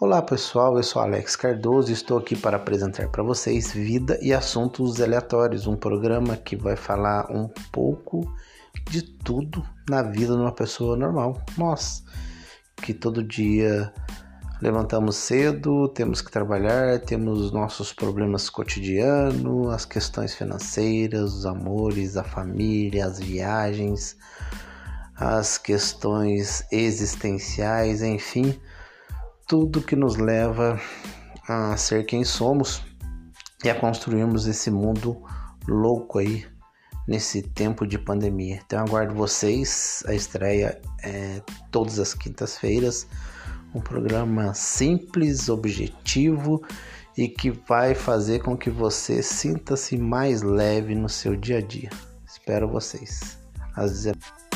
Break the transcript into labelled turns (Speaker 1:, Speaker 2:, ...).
Speaker 1: Olá pessoal, eu sou Alex Cardoso e estou aqui para apresentar para vocês Vida e Assuntos Aleatórios, um programa que vai falar um pouco de tudo na vida de uma pessoa normal. Nós que todo dia levantamos cedo, temos que trabalhar, temos nossos problemas cotidianos, as questões financeiras, os amores, a família, as viagens, as questões existenciais, enfim tudo que nos leva a ser quem somos e a construirmos esse mundo louco aí nesse tempo de pandemia. Então aguardo vocês, a estreia é todas as quintas-feiras, um programa simples, objetivo e que vai fazer com que você sinta-se mais leve no seu dia a dia. Espero vocês. Às 19